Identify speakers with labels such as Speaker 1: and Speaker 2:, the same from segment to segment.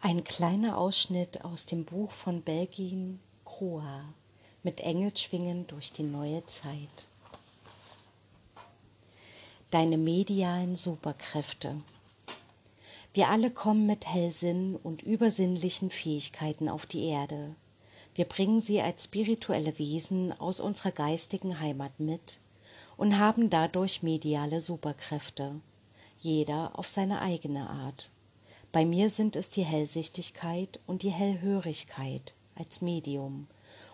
Speaker 1: Ein kleiner Ausschnitt aus dem Buch von Belgien Kroa mit Engelschwingen durch die neue Zeit. Deine medialen Superkräfte. Wir alle kommen mit Hellsinn und übersinnlichen Fähigkeiten auf die Erde. Wir bringen sie als spirituelle Wesen aus unserer geistigen Heimat mit und haben dadurch mediale Superkräfte, jeder auf seine eigene Art. Bei mir sind es die Hellsichtigkeit und die Hellhörigkeit als Medium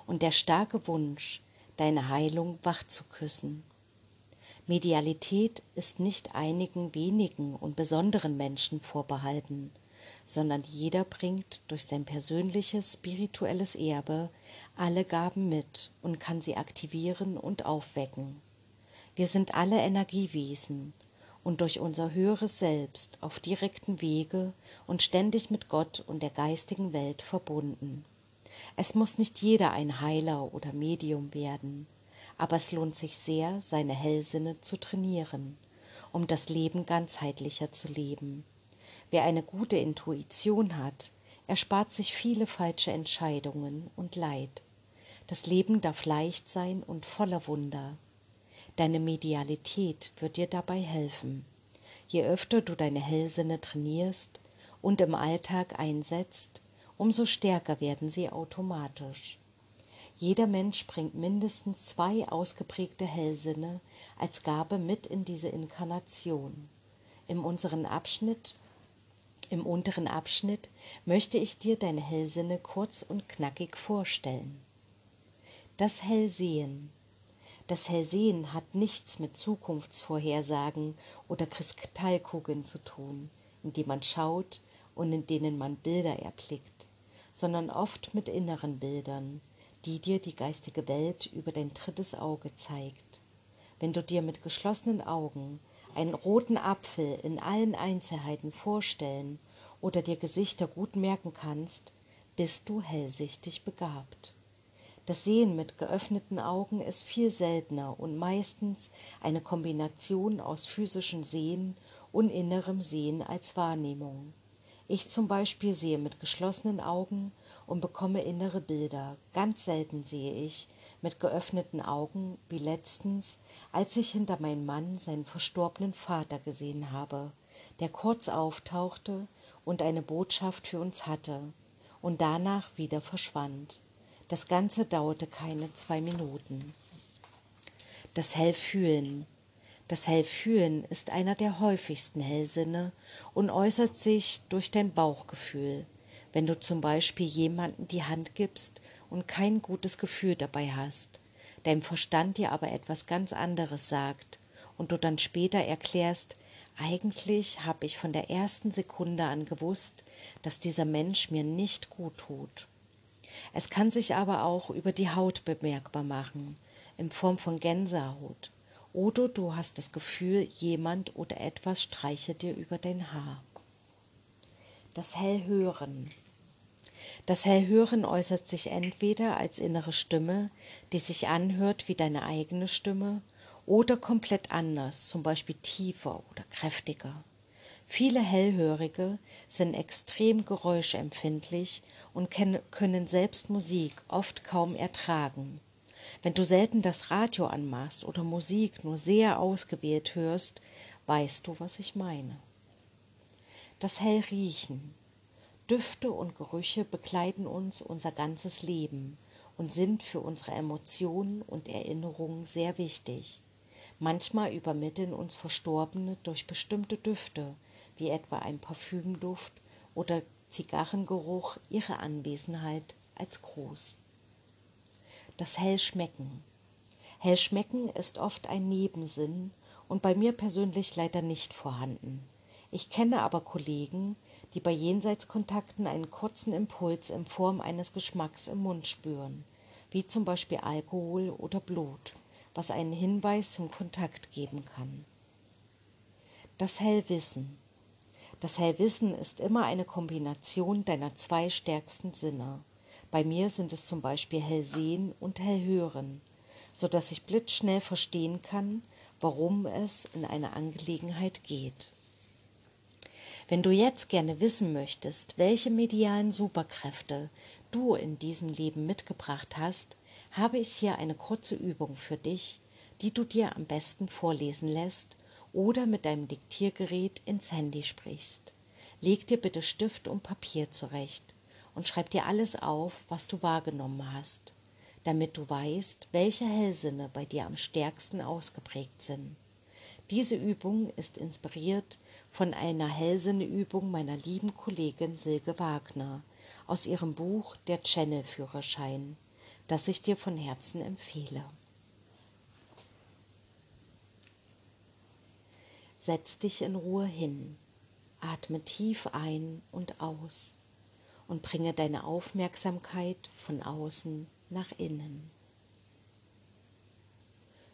Speaker 1: und der starke Wunsch, deine Heilung wach zu küssen. Medialität ist nicht einigen wenigen und besonderen Menschen vorbehalten, sondern jeder bringt durch sein persönliches spirituelles Erbe alle Gaben mit und kann sie aktivieren und aufwecken. Wir sind alle Energiewesen und durch unser höheres Selbst auf direkten Wege und ständig mit Gott und der geistigen Welt verbunden. Es muss nicht jeder ein Heiler oder Medium werden, aber es lohnt sich sehr, seine Hellsinne zu trainieren, um das Leben ganzheitlicher zu leben. Wer eine gute Intuition hat, erspart sich viele falsche Entscheidungen und Leid. Das Leben darf leicht sein und voller Wunder. Deine Medialität wird dir dabei helfen. Je öfter du deine Hellsinne trainierst und im Alltag einsetzt, umso stärker werden sie automatisch. Jeder Mensch bringt mindestens zwei ausgeprägte Hellsinne als Gabe mit in diese Inkarnation. Im unseren Abschnitt im unteren Abschnitt möchte ich dir deine Hellsinne kurz und knackig vorstellen. Das Hellsehen das Hellsehen hat nichts mit Zukunftsvorhersagen oder Kristallkugeln zu tun, in die man schaut und in denen man Bilder erblickt, sondern oft mit inneren Bildern, die dir die geistige Welt über dein drittes Auge zeigt. Wenn du dir mit geschlossenen Augen einen roten Apfel in allen Einzelheiten vorstellen oder dir Gesichter gut merken kannst, bist du hellsichtig begabt. Das Sehen mit geöffneten Augen ist viel seltener und meistens eine Kombination aus physischem Sehen und innerem Sehen als Wahrnehmung. Ich zum Beispiel sehe mit geschlossenen Augen und bekomme innere Bilder. Ganz selten sehe ich mit geöffneten Augen, wie letztens, als ich hinter meinem Mann seinen verstorbenen Vater gesehen habe, der kurz auftauchte und eine Botschaft für uns hatte und danach wieder verschwand. Das Ganze dauerte keine zwei Minuten. Das Hellfühlen. Das Hellfühlen ist einer der häufigsten Hellsinne und äußert sich durch dein Bauchgefühl. Wenn du zum Beispiel jemanden die Hand gibst und kein gutes Gefühl dabei hast, dein Verstand dir aber etwas ganz anderes sagt und du dann später erklärst, eigentlich habe ich von der ersten Sekunde an gewusst, dass dieser Mensch mir nicht gut tut. Es kann sich aber auch über die Haut bemerkbar machen, in Form von Gänsehaut. Oder du hast das Gefühl, jemand oder etwas streichelt dir über dein Haar. Das Hellhören. Das Hellhören äußert sich entweder als innere Stimme, die sich anhört wie deine eigene Stimme, oder komplett anders, zum Beispiel tiefer oder kräftiger. Viele Hellhörige sind extrem geräuschempfindlich und können selbst Musik oft kaum ertragen. Wenn du selten das Radio anmachst oder Musik nur sehr ausgewählt hörst, weißt du, was ich meine. Das Hellriechen. Düfte und Gerüche begleiten uns unser ganzes Leben und sind für unsere Emotionen und Erinnerungen sehr wichtig. Manchmal übermitteln uns Verstorbene durch bestimmte Düfte, wie etwa ein Parfümduft oder Zigarrengeruch ihre Anwesenheit als groß. Das Hellschmecken. Hellschmecken ist oft ein Nebensinn und bei mir persönlich leider nicht vorhanden. Ich kenne aber Kollegen, die bei Jenseitskontakten einen kurzen Impuls in Form eines Geschmacks im Mund spüren, wie zum Beispiel Alkohol oder Blut, was einen Hinweis zum Kontakt geben kann. Das Hellwissen. Das Hellwissen ist immer eine Kombination deiner zwei stärksten Sinne. Bei mir sind es zum Beispiel Hellsehen und Hellhören, so dass ich blitzschnell verstehen kann, warum es in einer Angelegenheit geht. Wenn du jetzt gerne wissen möchtest, welche medialen Superkräfte du in diesem Leben mitgebracht hast, habe ich hier eine kurze Übung für dich, die du dir am besten vorlesen lässt oder mit deinem Diktiergerät ins Handy sprichst. Leg dir bitte Stift und Papier zurecht und schreib dir alles auf, was du wahrgenommen hast, damit du weißt, welche Hellsinne bei dir am stärksten ausgeprägt sind. Diese Übung ist inspiriert von einer Hellsinneübung meiner lieben Kollegin Silke Wagner aus ihrem Buch Der Channel-Führerschein, das ich dir von Herzen empfehle. Setz dich in Ruhe hin, atme tief ein und aus und bringe deine Aufmerksamkeit von außen nach innen.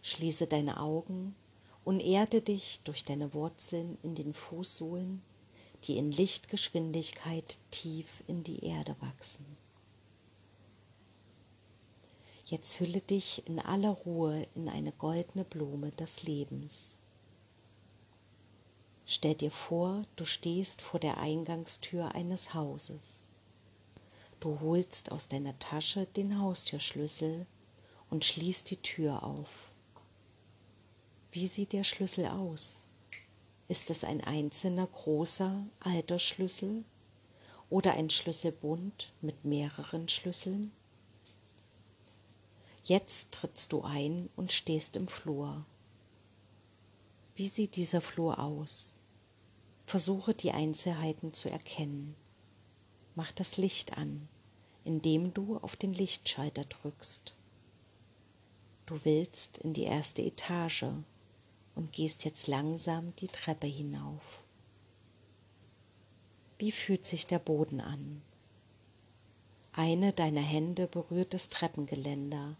Speaker 1: Schließe deine Augen und erde dich durch deine Wurzeln in den Fußsohlen, die in Lichtgeschwindigkeit tief in die Erde wachsen. Jetzt hülle dich in aller Ruhe in eine goldene Blume des Lebens. Stell dir vor, du stehst vor der Eingangstür eines Hauses. Du holst aus deiner Tasche den Haustürschlüssel und schließt die Tür auf. Wie sieht der Schlüssel aus? Ist es ein einzelner großer alter Schlüssel oder ein Schlüsselbund mit mehreren Schlüsseln? Jetzt trittst du ein und stehst im Flur. Wie sieht dieser Flur aus? Versuche die Einzelheiten zu erkennen. Mach das Licht an, indem du auf den Lichtschalter drückst. Du willst in die erste Etage und gehst jetzt langsam die Treppe hinauf. Wie fühlt sich der Boden an? Eine deiner Hände berührt das Treppengeländer.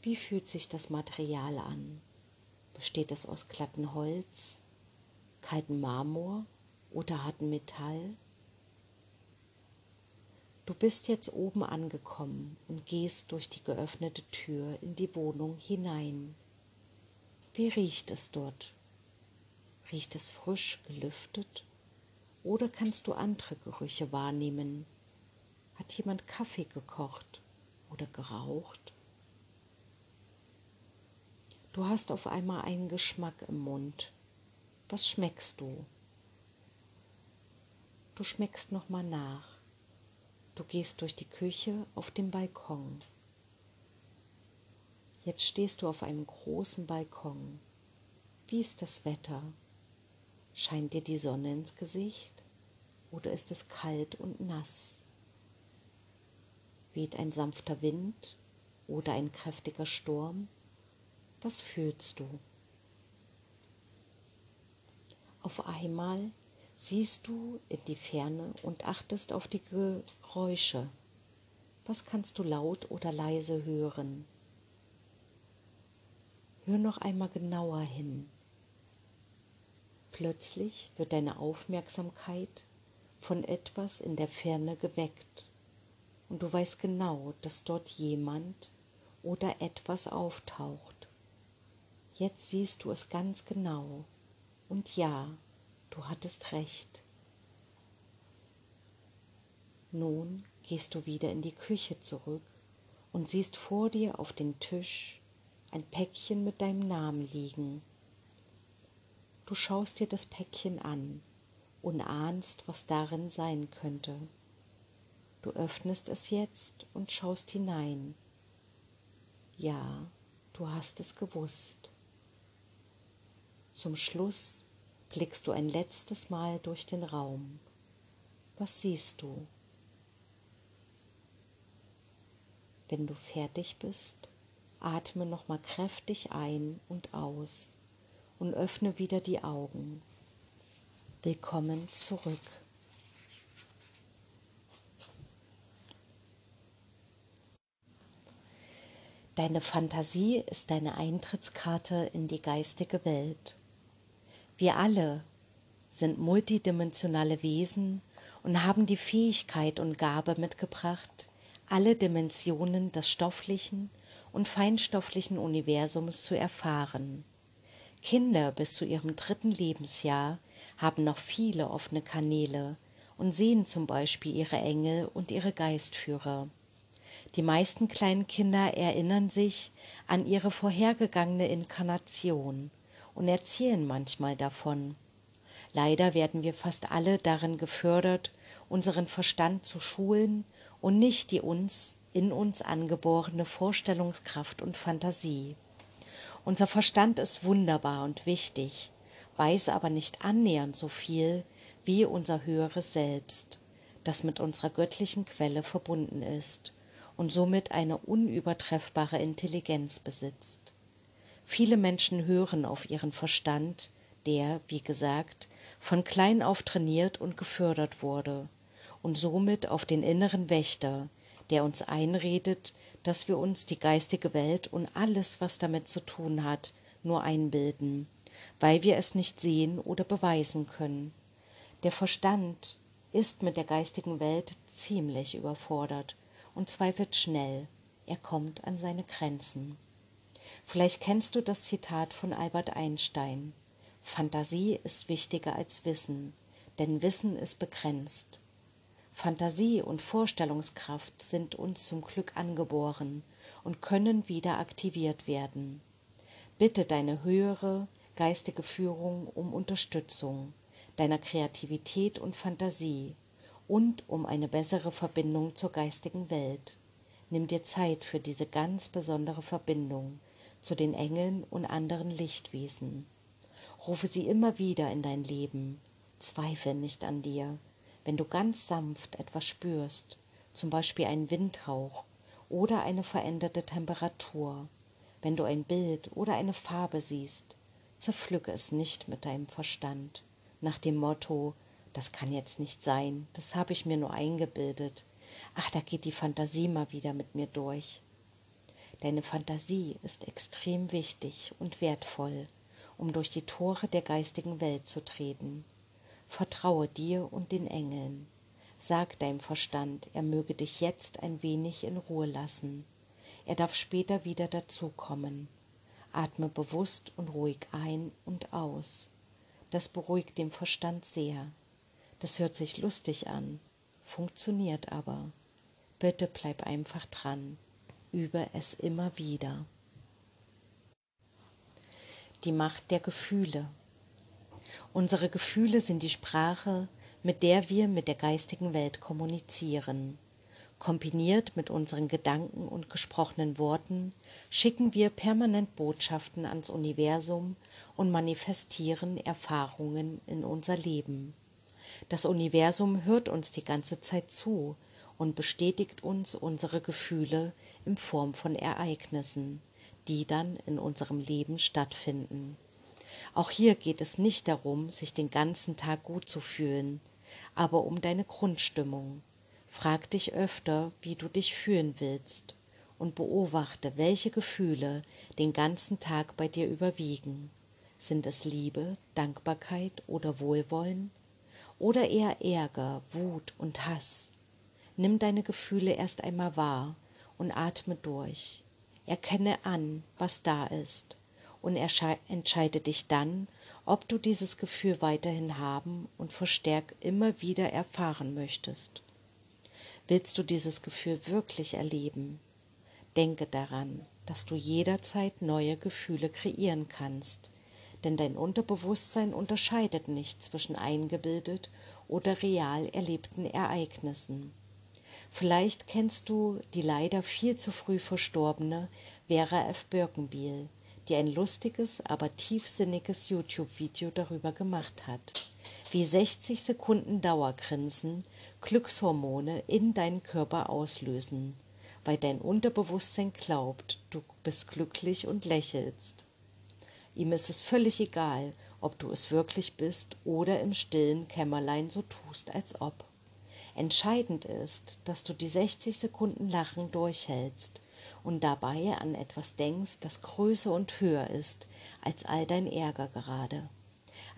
Speaker 1: Wie fühlt sich das Material an? Besteht es aus glatten Holz, kalten Marmor oder harten Metall? Du bist jetzt oben angekommen und gehst durch die geöffnete Tür in die Wohnung hinein. Wie riecht es dort? Riecht es frisch gelüftet? Oder kannst du andere Gerüche wahrnehmen? Hat jemand Kaffee gekocht oder geraucht? Du hast auf einmal einen Geschmack im Mund, was schmeckst du? Du schmeckst noch mal nach. Du gehst durch die Küche auf den Balkon. Jetzt stehst du auf einem großen Balkon. Wie ist das Wetter? Scheint dir die Sonne ins Gesicht oder ist es kalt und nass? Weht ein sanfter Wind oder ein kräftiger Sturm? Was fühlst du? Auf einmal siehst du in die Ferne und achtest auf die Geräusche. Was kannst du laut oder leise hören? Hör noch einmal genauer hin. Plötzlich wird deine Aufmerksamkeit von etwas in der Ferne geweckt und du weißt genau, dass dort jemand oder etwas auftaucht. Jetzt siehst du es ganz genau und ja, du hattest recht. Nun gehst du wieder in die Küche zurück und siehst vor dir auf den Tisch ein Päckchen mit deinem Namen liegen. Du schaust dir das Päckchen an und ahnst, was darin sein könnte. Du öffnest es jetzt und schaust hinein. Ja, du hast es gewusst. Zum Schluss blickst du ein letztes Mal durch den Raum. Was siehst du? Wenn du fertig bist, atme nochmal kräftig ein und aus und öffne wieder die Augen. Willkommen zurück. Deine Fantasie ist deine Eintrittskarte in die geistige Welt. Wir alle sind multidimensionale Wesen und haben die Fähigkeit und Gabe mitgebracht, alle Dimensionen des stofflichen und feinstofflichen Universums zu erfahren. Kinder bis zu ihrem dritten Lebensjahr haben noch viele offene Kanäle und sehen zum Beispiel ihre Engel und ihre Geistführer. Die meisten kleinen Kinder erinnern sich an ihre vorhergegangene Inkarnation und erzählen manchmal davon. Leider werden wir fast alle darin gefördert, unseren Verstand zu schulen und nicht die uns in uns angeborene Vorstellungskraft und Fantasie. Unser Verstand ist wunderbar und wichtig, weiß aber nicht annähernd so viel wie unser höheres Selbst, das mit unserer göttlichen Quelle verbunden ist und somit eine unübertreffbare Intelligenz besitzt. Viele Menschen hören auf ihren Verstand, der, wie gesagt, von klein auf trainiert und gefördert wurde, und somit auf den inneren Wächter, der uns einredet, dass wir uns die geistige Welt und alles, was damit zu tun hat, nur einbilden, weil wir es nicht sehen oder beweisen können. Der Verstand ist mit der geistigen Welt ziemlich überfordert und zweifelt schnell. Er kommt an seine Grenzen. Vielleicht kennst du das Zitat von Albert Einstein. Fantasie ist wichtiger als Wissen, denn Wissen ist begrenzt. Fantasie und Vorstellungskraft sind uns zum Glück angeboren und können wieder aktiviert werden. Bitte deine höhere geistige Führung um Unterstützung deiner Kreativität und Fantasie und um eine bessere Verbindung zur geistigen Welt. Nimm dir Zeit für diese ganz besondere Verbindung zu den Engeln und anderen Lichtwesen. Rufe sie immer wieder in dein Leben. Zweifel nicht an dir. Wenn du ganz sanft etwas spürst, zum Beispiel einen Windhauch oder eine veränderte Temperatur, wenn du ein Bild oder eine Farbe siehst, zerpflücke es nicht mit deinem Verstand, nach dem Motto, das kann jetzt nicht sein, das habe ich mir nur eingebildet. Ach, da geht die Fantasie mal wieder mit mir durch. Deine Fantasie ist extrem wichtig und wertvoll, um durch die Tore der geistigen Welt zu treten. Vertraue dir und den Engeln. Sag deinem Verstand, er möge dich jetzt ein wenig in Ruhe lassen. Er darf später wieder dazukommen. Atme bewusst und ruhig ein und aus. Das beruhigt den Verstand sehr. Das hört sich lustig an, funktioniert aber. Bitte bleib einfach dran. Übe es immer wieder. Die Macht der Gefühle. Unsere Gefühle sind die Sprache, mit der wir mit der geistigen Welt kommunizieren. Kombiniert mit unseren Gedanken und gesprochenen Worten schicken wir permanent Botschaften ans Universum und manifestieren Erfahrungen in unser Leben. Das Universum hört uns die ganze Zeit zu und bestätigt uns unsere Gefühle in Form von Ereignissen, die dann in unserem Leben stattfinden. Auch hier geht es nicht darum, sich den ganzen Tag gut zu fühlen, aber um deine Grundstimmung. Frag dich öfter, wie du dich fühlen willst und beobachte, welche Gefühle den ganzen Tag bei dir überwiegen. Sind es Liebe, Dankbarkeit oder Wohlwollen? oder eher Ärger, Wut und Hass. Nimm deine Gefühle erst einmal wahr und atme durch. Erkenne an, was da ist und entscheide dich dann, ob du dieses Gefühl weiterhin haben und verstärkt immer wieder erfahren möchtest. Willst du dieses Gefühl wirklich erleben? Denke daran, dass du jederzeit neue Gefühle kreieren kannst, denn dein Unterbewusstsein unterscheidet nicht zwischen eingebildet oder real erlebten Ereignissen. Vielleicht kennst du die leider viel zu früh verstorbene Vera F. Birkenbiel, die ein lustiges, aber tiefsinniges YouTube-Video darüber gemacht hat, wie 60 Sekunden Dauergrinsen Glückshormone in deinen Körper auslösen, weil dein Unterbewusstsein glaubt, du bist glücklich und lächelst. Ihm ist es völlig egal, ob du es wirklich bist oder im stillen Kämmerlein so tust, als ob. Entscheidend ist, dass du die 60 Sekunden Lachen durchhältst und dabei an etwas denkst, das größer und höher ist als all dein Ärger gerade.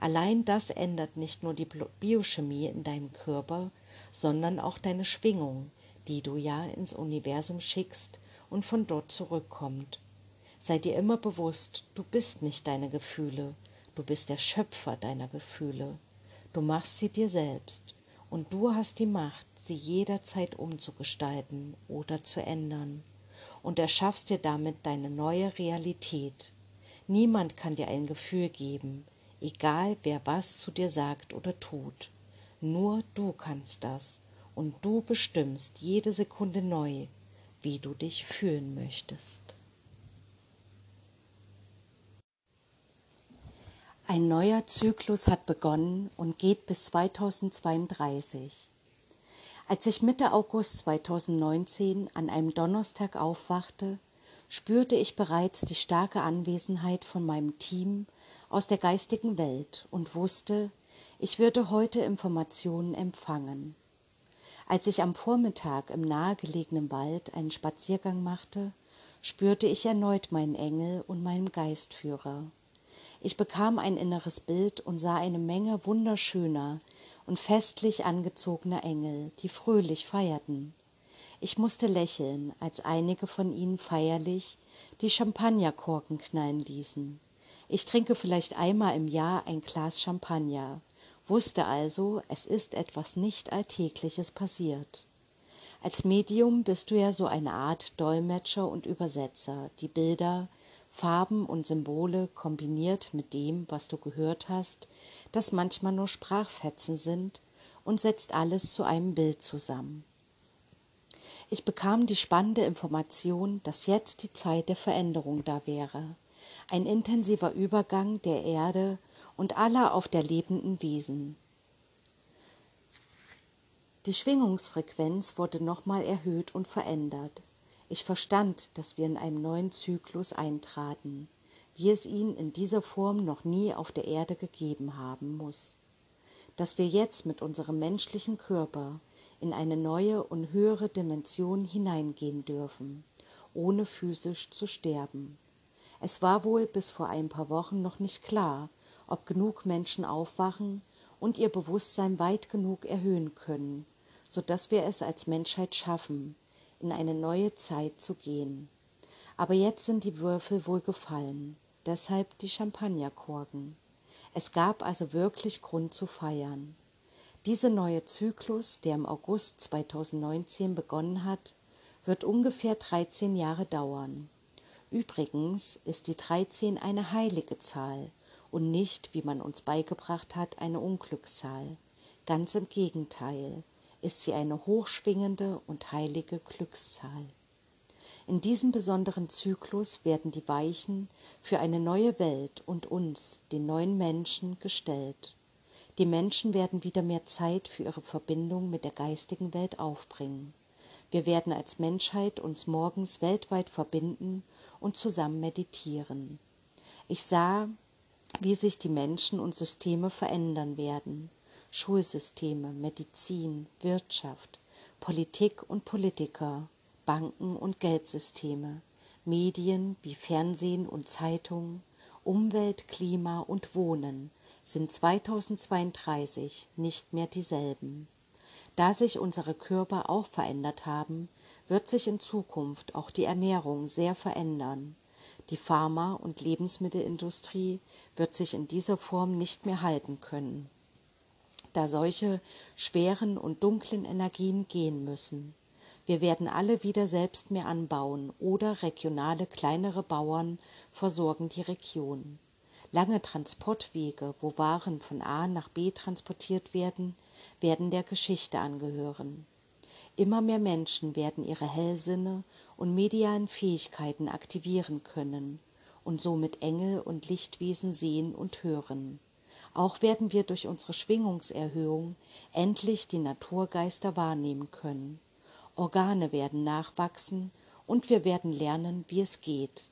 Speaker 1: Allein das ändert nicht nur die Biochemie in deinem Körper, sondern auch deine Schwingung, die du ja ins Universum schickst und von dort zurückkommt. Sei dir immer bewusst, du bist nicht deine Gefühle, du bist der Schöpfer deiner Gefühle. Du machst sie dir selbst und du hast die Macht, sie jederzeit umzugestalten oder zu ändern und erschaffst dir damit deine neue Realität. Niemand kann dir ein Gefühl geben, egal wer was zu dir sagt oder tut. Nur du kannst das und du bestimmst jede Sekunde neu, wie du dich fühlen möchtest. Ein neuer Zyklus hat begonnen und geht bis 2032. Als ich Mitte August 2019 an einem Donnerstag aufwachte, spürte ich bereits die starke Anwesenheit von meinem Team aus der geistigen Welt und wusste, ich würde heute Informationen empfangen. Als ich am Vormittag im nahegelegenen Wald einen Spaziergang machte, spürte ich erneut meinen Engel und meinen Geistführer. Ich bekam ein inneres Bild und sah eine Menge wunderschöner und festlich angezogener Engel, die fröhlich feierten. Ich musste lächeln, als einige von ihnen feierlich die Champagnerkorken knallen ließen. Ich trinke vielleicht einmal im Jahr ein Glas Champagner, wusste also, es ist etwas nicht Alltägliches passiert. Als Medium bist du ja so eine Art Dolmetscher und Übersetzer, die Bilder, Farben und Symbole kombiniert mit dem, was du gehört hast, das manchmal nur Sprachfetzen sind, und setzt alles zu einem Bild zusammen. Ich bekam die spannende Information, dass jetzt die Zeit der Veränderung da wäre, ein intensiver Übergang der Erde und aller auf der lebenden Wesen. Die Schwingungsfrequenz wurde nochmal erhöht und verändert. Ich verstand, dass wir in einem neuen Zyklus eintraten, wie es ihn in dieser Form noch nie auf der Erde gegeben haben muss. Dass wir jetzt mit unserem menschlichen Körper in eine neue und höhere Dimension hineingehen dürfen, ohne physisch zu sterben. Es war wohl bis vor ein paar Wochen noch nicht klar, ob genug Menschen aufwachen und ihr Bewusstsein weit genug erhöhen können, so dass wir es als Menschheit schaffen, in eine neue Zeit zu gehen. Aber jetzt sind die Würfel wohl gefallen, deshalb die Champagnerkorken. Es gab also wirklich Grund zu feiern. Dieser neue Zyklus, der im August 2019 begonnen hat, wird ungefähr 13 Jahre dauern. Übrigens ist die 13 eine heilige Zahl und nicht, wie man uns beigebracht hat, eine Unglückszahl. Ganz im Gegenteil ist sie eine hochschwingende und heilige Glückszahl. In diesem besonderen Zyklus werden die Weichen für eine neue Welt und uns, den neuen Menschen, gestellt. Die Menschen werden wieder mehr Zeit für ihre Verbindung mit der geistigen Welt aufbringen. Wir werden als Menschheit uns morgens weltweit verbinden und zusammen meditieren. Ich sah, wie sich die Menschen und Systeme verändern werden. Schulsysteme, Medizin, Wirtschaft, Politik und Politiker, Banken und Geldsysteme, Medien wie Fernsehen und Zeitungen, Umwelt, Klima und Wohnen sind 2032 nicht mehr dieselben. Da sich unsere Körper auch verändert haben, wird sich in Zukunft auch die Ernährung sehr verändern. Die Pharma- und Lebensmittelindustrie wird sich in dieser Form nicht mehr halten können da solche schweren und dunklen Energien gehen müssen. Wir werden alle wieder selbst mehr anbauen oder regionale kleinere Bauern versorgen die Region. Lange Transportwege, wo Waren von A nach B transportiert werden, werden der Geschichte angehören. Immer mehr Menschen werden ihre Hellsinne und medialen Fähigkeiten aktivieren können und somit Engel und Lichtwesen sehen und hören. Auch werden wir durch unsere Schwingungserhöhung endlich die Naturgeister wahrnehmen können. Organe werden nachwachsen und wir werden lernen, wie es geht.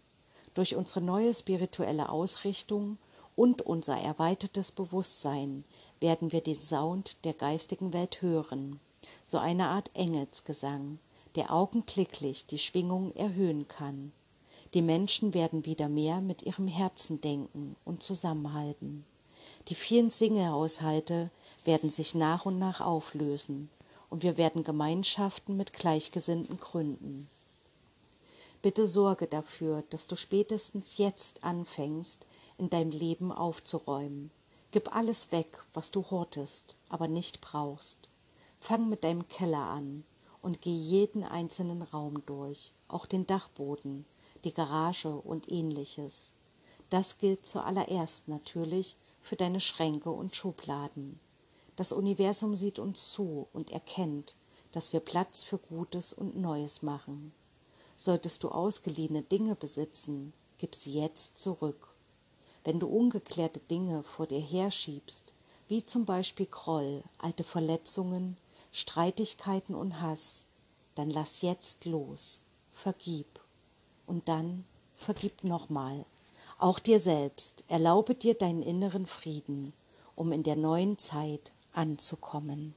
Speaker 1: Durch unsere neue spirituelle Ausrichtung und unser erweitertes Bewusstsein werden wir den Sound der geistigen Welt hören, so eine Art Engelsgesang, der augenblicklich die Schwingung erhöhen kann. Die Menschen werden wieder mehr mit ihrem Herzen denken und zusammenhalten. Die vielen Singehaushalte werden sich nach und nach auflösen und wir werden Gemeinschaften mit Gleichgesinnten gründen. Bitte sorge dafür, dass du spätestens jetzt anfängst, in deinem Leben aufzuräumen. Gib alles weg, was du hortest, aber nicht brauchst. Fang mit deinem Keller an und geh jeden einzelnen Raum durch, auch den Dachboden, die Garage und ähnliches. Das gilt zuallererst natürlich für deine Schränke und Schubladen. Das Universum sieht uns zu und erkennt, dass wir Platz für Gutes und Neues machen. Solltest du ausgeliehene Dinge besitzen, gib sie jetzt zurück. Wenn du ungeklärte Dinge vor dir herschiebst, wie zum Beispiel Groll, alte Verletzungen, Streitigkeiten und Hass, dann lass jetzt los, vergib und dann vergib nochmal. Auch dir selbst, erlaube dir deinen inneren Frieden, um in der neuen Zeit anzukommen.